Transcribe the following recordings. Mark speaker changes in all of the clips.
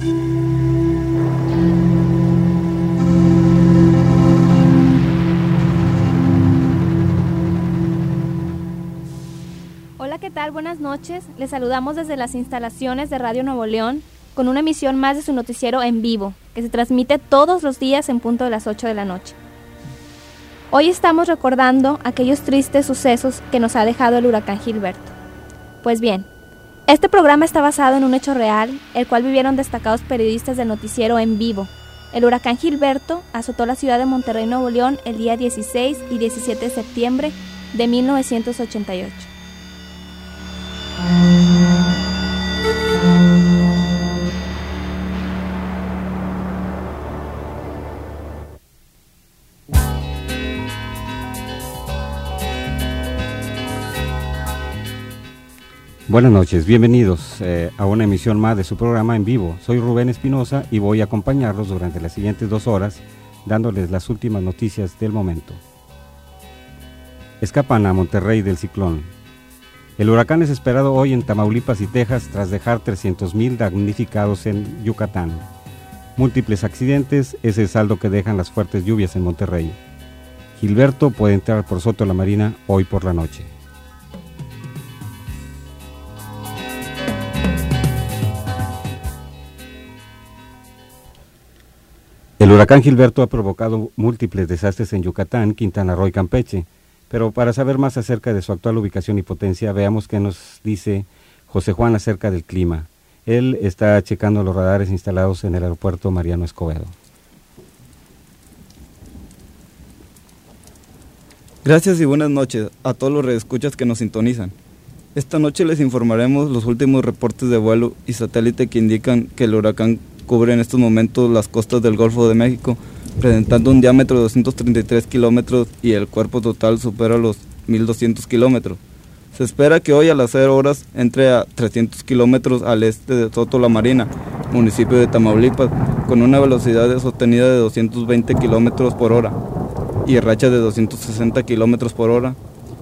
Speaker 1: Hola, ¿qué tal? Buenas noches. Les saludamos desde las instalaciones de Radio Nuevo León con una emisión más de su noticiero en vivo, que se transmite todos los días en punto de las 8 de la noche. Hoy estamos recordando aquellos tristes sucesos que nos ha dejado el huracán Gilberto. Pues bien, este programa está basado en un hecho real, el cual vivieron destacados periodistas del noticiero en vivo. El huracán Gilberto azotó la ciudad de Monterrey, Nuevo León, el día 16 y 17 de septiembre de 1988.
Speaker 2: Buenas noches, bienvenidos eh, a una emisión más de su programa en vivo. Soy Rubén Espinosa y voy a acompañarlos durante las siguientes dos horas dándoles las últimas noticias del momento. Escapan a Monterrey del ciclón. El huracán es esperado hoy en Tamaulipas y Texas tras dejar 300.000 damnificados en Yucatán. Múltiples accidentes es el saldo que dejan las fuertes lluvias en Monterrey. Gilberto puede entrar por Soto la Marina hoy por la noche. El huracán Gilberto ha provocado múltiples desastres en Yucatán, Quintana Roo y Campeche, pero para saber más acerca de su actual ubicación y potencia, veamos qué nos dice José Juan acerca del clima. Él está checando los radares instalados en el aeropuerto Mariano Escobedo.
Speaker 3: Gracias y buenas noches a todos los redescuchas que nos sintonizan. Esta noche les informaremos los últimos reportes de vuelo y satélite que indican que el huracán cubre en estos momentos las costas del Golfo de México, presentando un diámetro de 233 kilómetros y el cuerpo total supera los 1.200 kilómetros. Se espera que hoy a las 0 horas entre a 300 kilómetros al este de Soto la Marina, municipio de Tamaulipas, con una velocidad sostenida de 220 kilómetros por hora y racha de 260 kilómetros por hora.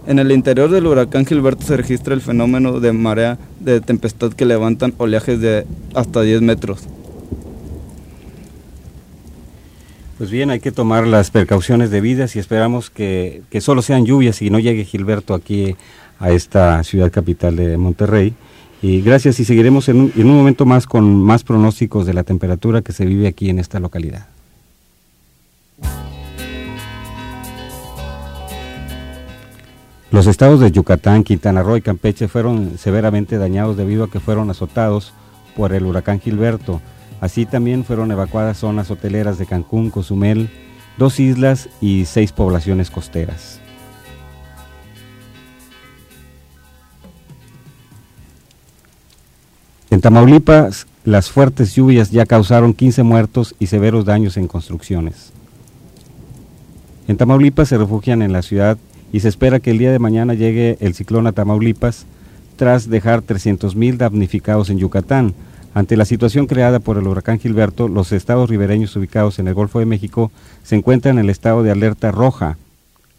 Speaker 3: En el interior del huracán Gilberto se registra el fenómeno de marea de tempestad que levantan oleajes de hasta 10 metros.
Speaker 2: Pues bien, hay que tomar las precauciones debidas y esperamos que, que solo sean lluvias y no llegue Gilberto aquí a esta ciudad capital de Monterrey. Y gracias y seguiremos en un, en un momento más con más pronósticos de la temperatura que se vive aquí en esta localidad. Los estados de Yucatán, Quintana Roo y Campeche fueron severamente dañados debido a que fueron azotados por el huracán Gilberto. Así también fueron evacuadas zonas hoteleras de Cancún, Cozumel, dos islas y seis poblaciones costeras. En Tamaulipas, las fuertes lluvias ya causaron 15 muertos y severos daños en construcciones. En Tamaulipas se refugian en la ciudad y se espera que el día de mañana llegue el ciclón a Tamaulipas tras dejar 300.000 damnificados en Yucatán. Ante la situación creada por el huracán Gilberto, los estados ribereños ubicados en el Golfo de México se encuentran en el estado de alerta roja.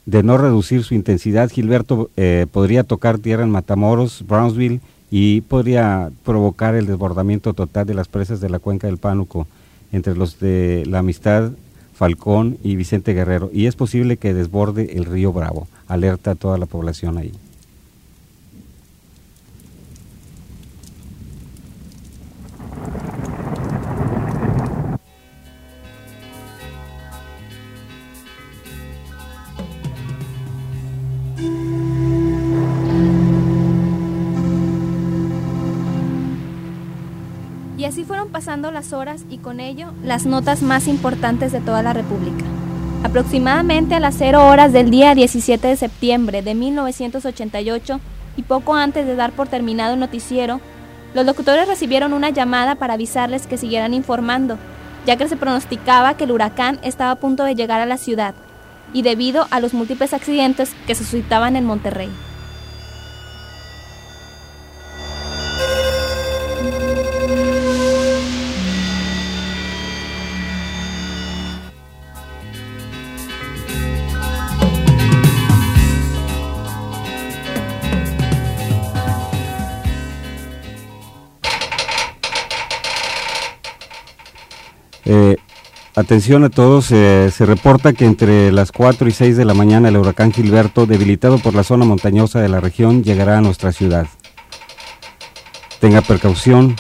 Speaker 2: De no reducir su intensidad, Gilberto eh, podría tocar tierra en Matamoros, Brownsville y podría provocar el desbordamiento total de las presas de la cuenca del Pánuco, entre los de la Amistad, Falcón y Vicente Guerrero, y es posible que desborde el río Bravo. Alerta a toda la población ahí.
Speaker 1: Y así fueron pasando las horas y con ello las notas más importantes de toda la República. Aproximadamente a las 0 horas del día 17 de septiembre de 1988 y poco antes de dar por terminado el noticiero, los locutores recibieron una llamada para avisarles que siguieran informando, ya que se pronosticaba que el huracán estaba a punto de llegar a la ciudad, y debido a los múltiples accidentes que se suscitaban en Monterrey.
Speaker 2: Eh, atención a todos, eh, se reporta que entre las 4 y 6 de la mañana el huracán Gilberto, debilitado por la zona montañosa de la región, llegará a nuestra ciudad. Tenga precaución,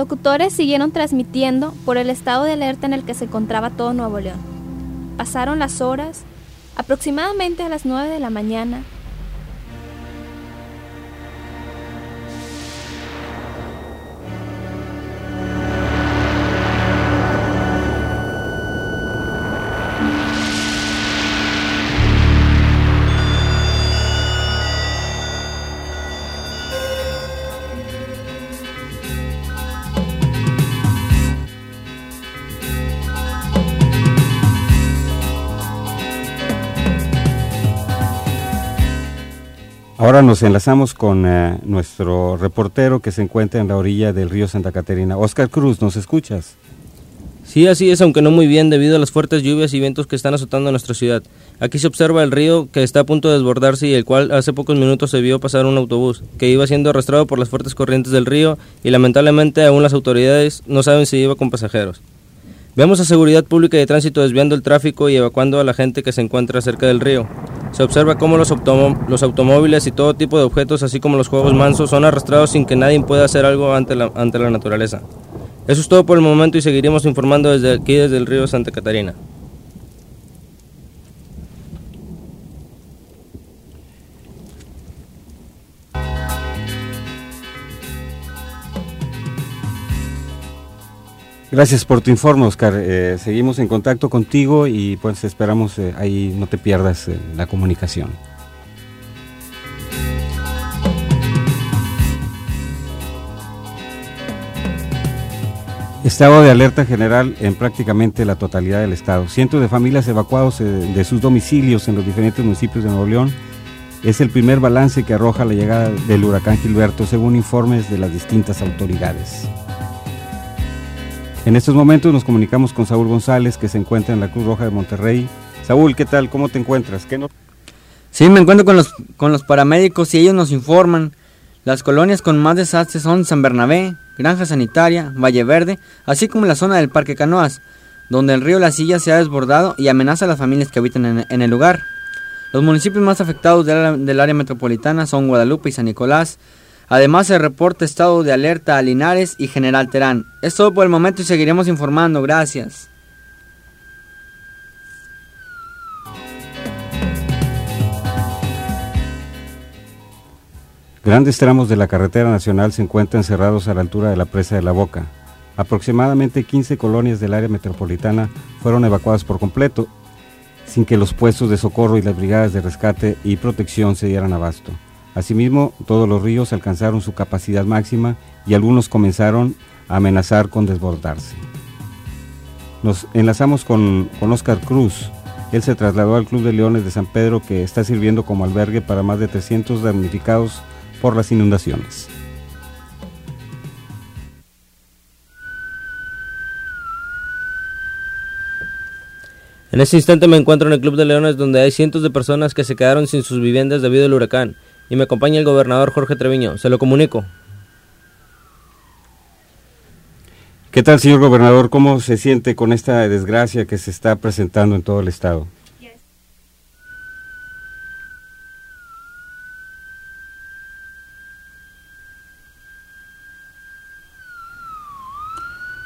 Speaker 1: locutores siguieron transmitiendo por el estado de alerta en el que se encontraba todo Nuevo León. Pasaron las horas, aproximadamente a las 9 de la mañana,
Speaker 2: Ahora nos enlazamos con eh, nuestro reportero que se encuentra en la orilla del río Santa Caterina. Oscar Cruz, ¿nos escuchas?
Speaker 4: Sí, así es, aunque no muy bien debido a las fuertes lluvias y vientos que están azotando nuestra ciudad. Aquí se observa el río que está a punto de desbordarse y el cual hace pocos minutos se vio pasar un autobús que iba siendo arrastrado por las fuertes corrientes del río y lamentablemente aún las autoridades no saben si iba con pasajeros. Vemos a Seguridad Pública y de Tránsito desviando el tráfico y evacuando a la gente que se encuentra cerca del río. Se observa cómo los, automóviles y todo tipo de objetos, así como los juegos mansos, son arrastrados sin que nadie pueda hacer algo ante la, ante la naturaleza. Eso es todo por el momento y seguiremos informando desde aquí, desde el río Santa Catarina.
Speaker 2: Gracias por tu informe, Oscar. Eh, seguimos en contacto contigo y pues esperamos eh, ahí no te pierdas eh, la comunicación. Estado de alerta general en prácticamente la totalidad del estado. Cientos de familias evacuados de sus domicilios en los diferentes municipios de Nuevo León. Es el primer balance que arroja la llegada del huracán Gilberto, según informes de las distintas autoridades. En estos momentos nos comunicamos con Saúl González, que se encuentra en la Cruz Roja de Monterrey. Saúl, ¿qué tal? ¿Cómo te encuentras? ¿Qué no?
Speaker 5: Sí, me encuentro con los, con los paramédicos y ellos nos informan. Las colonias con más desastres son San Bernabé, Granja Sanitaria, Valle Verde, así como la zona del Parque Canoas, donde el río La Silla se ha desbordado y amenaza a las familias que habitan en, el lugar. Los municipios más afectados del área metropolitana son Guadalupe y San Nicolás, Además se reporta estado de alerta a Linares y General Terán. Es todo por el momento y seguiremos informando. Gracias.
Speaker 2: Grandes tramos de la carretera nacional se encuentran cerrados a la altura de la presa de la Boca. Aproximadamente 15 colonias del área metropolitana fueron evacuadas por completo, sin que los puestos de socorro y las brigadas de rescate y protección se dieran abasto. Asimismo, todos los ríos alcanzaron su capacidad máxima y algunos comenzaron a amenazar con desbordarse. Nos enlazamos con, con Oscar Cruz. Él se trasladó al Club de Leones de San Pedro que está sirviendo como albergue para más de 300 damnificados por las inundaciones.
Speaker 4: En este instante me encuentro en el Club de Leones donde hay cientos de personas que se quedaron sin sus viviendas debido al huracán y me acompaña el gobernador Jorge Treviño. Se lo comunico.
Speaker 2: ¿Qué tal, señor gobernador? ¿Cómo se siente con esta desgracia que se está presentando en todo el estado?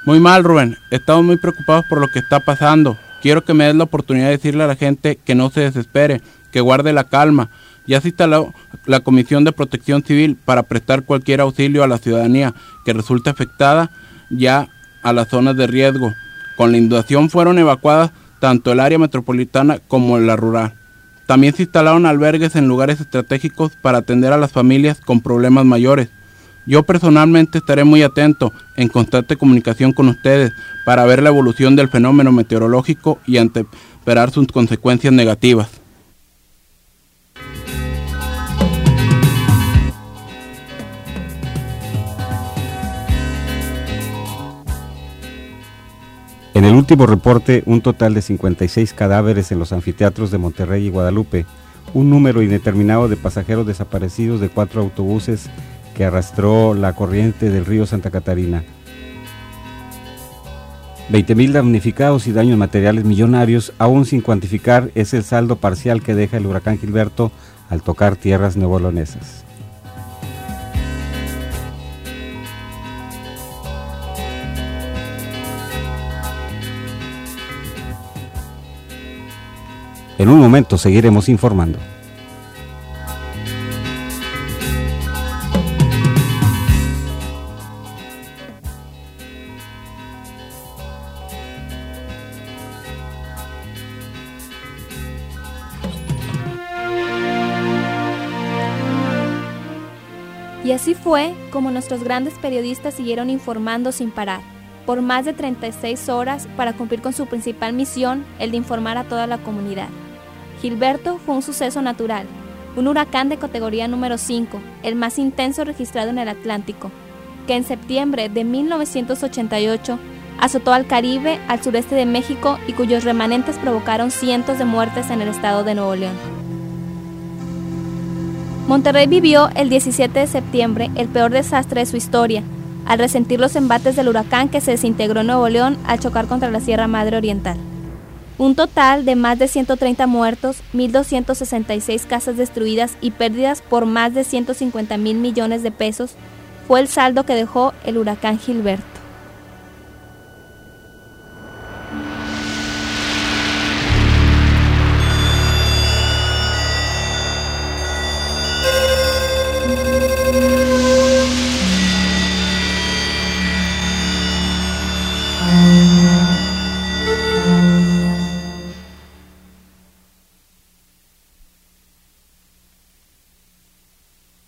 Speaker 6: Muy mal, Rubén. Estamos muy preocupados por lo que está pasando. Quiero que me des la oportunidad de decirle a la gente que no se desespere, que guarde la calma. Ya se instaló la Comisión de Protección Civil para prestar cualquier auxilio a la ciudadanía que resulte afectada ya a las zonas de riesgo. Con la inundación fueron evacuadas tanto el área metropolitana como la rural. También se instalaron albergues en lugares estratégicos para atender a las familias con problemas mayores. Yo personalmente estaré muy atento, en constante comunicación con ustedes, para ver la evolución del fenómeno meteorológico y anteperar sus consecuencias negativas.
Speaker 2: Último reporte, un total de 56 cadáveres en los anfiteatros de Monterrey y Guadalupe, un número indeterminado de pasajeros desaparecidos de cuatro autobuses que arrastró la corriente del río Santa Catarina. 20.000 damnificados y daños materiales millonarios, aún sin cuantificar, es el saldo parcial que deja el huracán Gilberto al tocar tierras neobolonesas. En un momento seguiremos informando.
Speaker 1: Y así fue como nuestros grandes periodistas siguieron informando sin parar, por más de 36 horas para cumplir con su principal misión, el de informar a toda la comunidad. Gilberto fue un suceso natural, un huracán de categoría número 5, el más intenso registrado en el Atlántico, que en septiembre de 1988 azotó al Caribe, al sureste de México y cuyos remanentes provocaron cientos de muertes en el estado de Nuevo León. Monterrey vivió el 17 de septiembre el peor desastre de su historia, al resentir los embates del huracán que se desintegró en Nuevo León al chocar contra la Sierra Madre Oriental. Un total de más de 130 muertos, 1.266 casas destruidas y pérdidas por más de 150 mil millones de pesos fue el saldo que dejó el huracán Gilberto.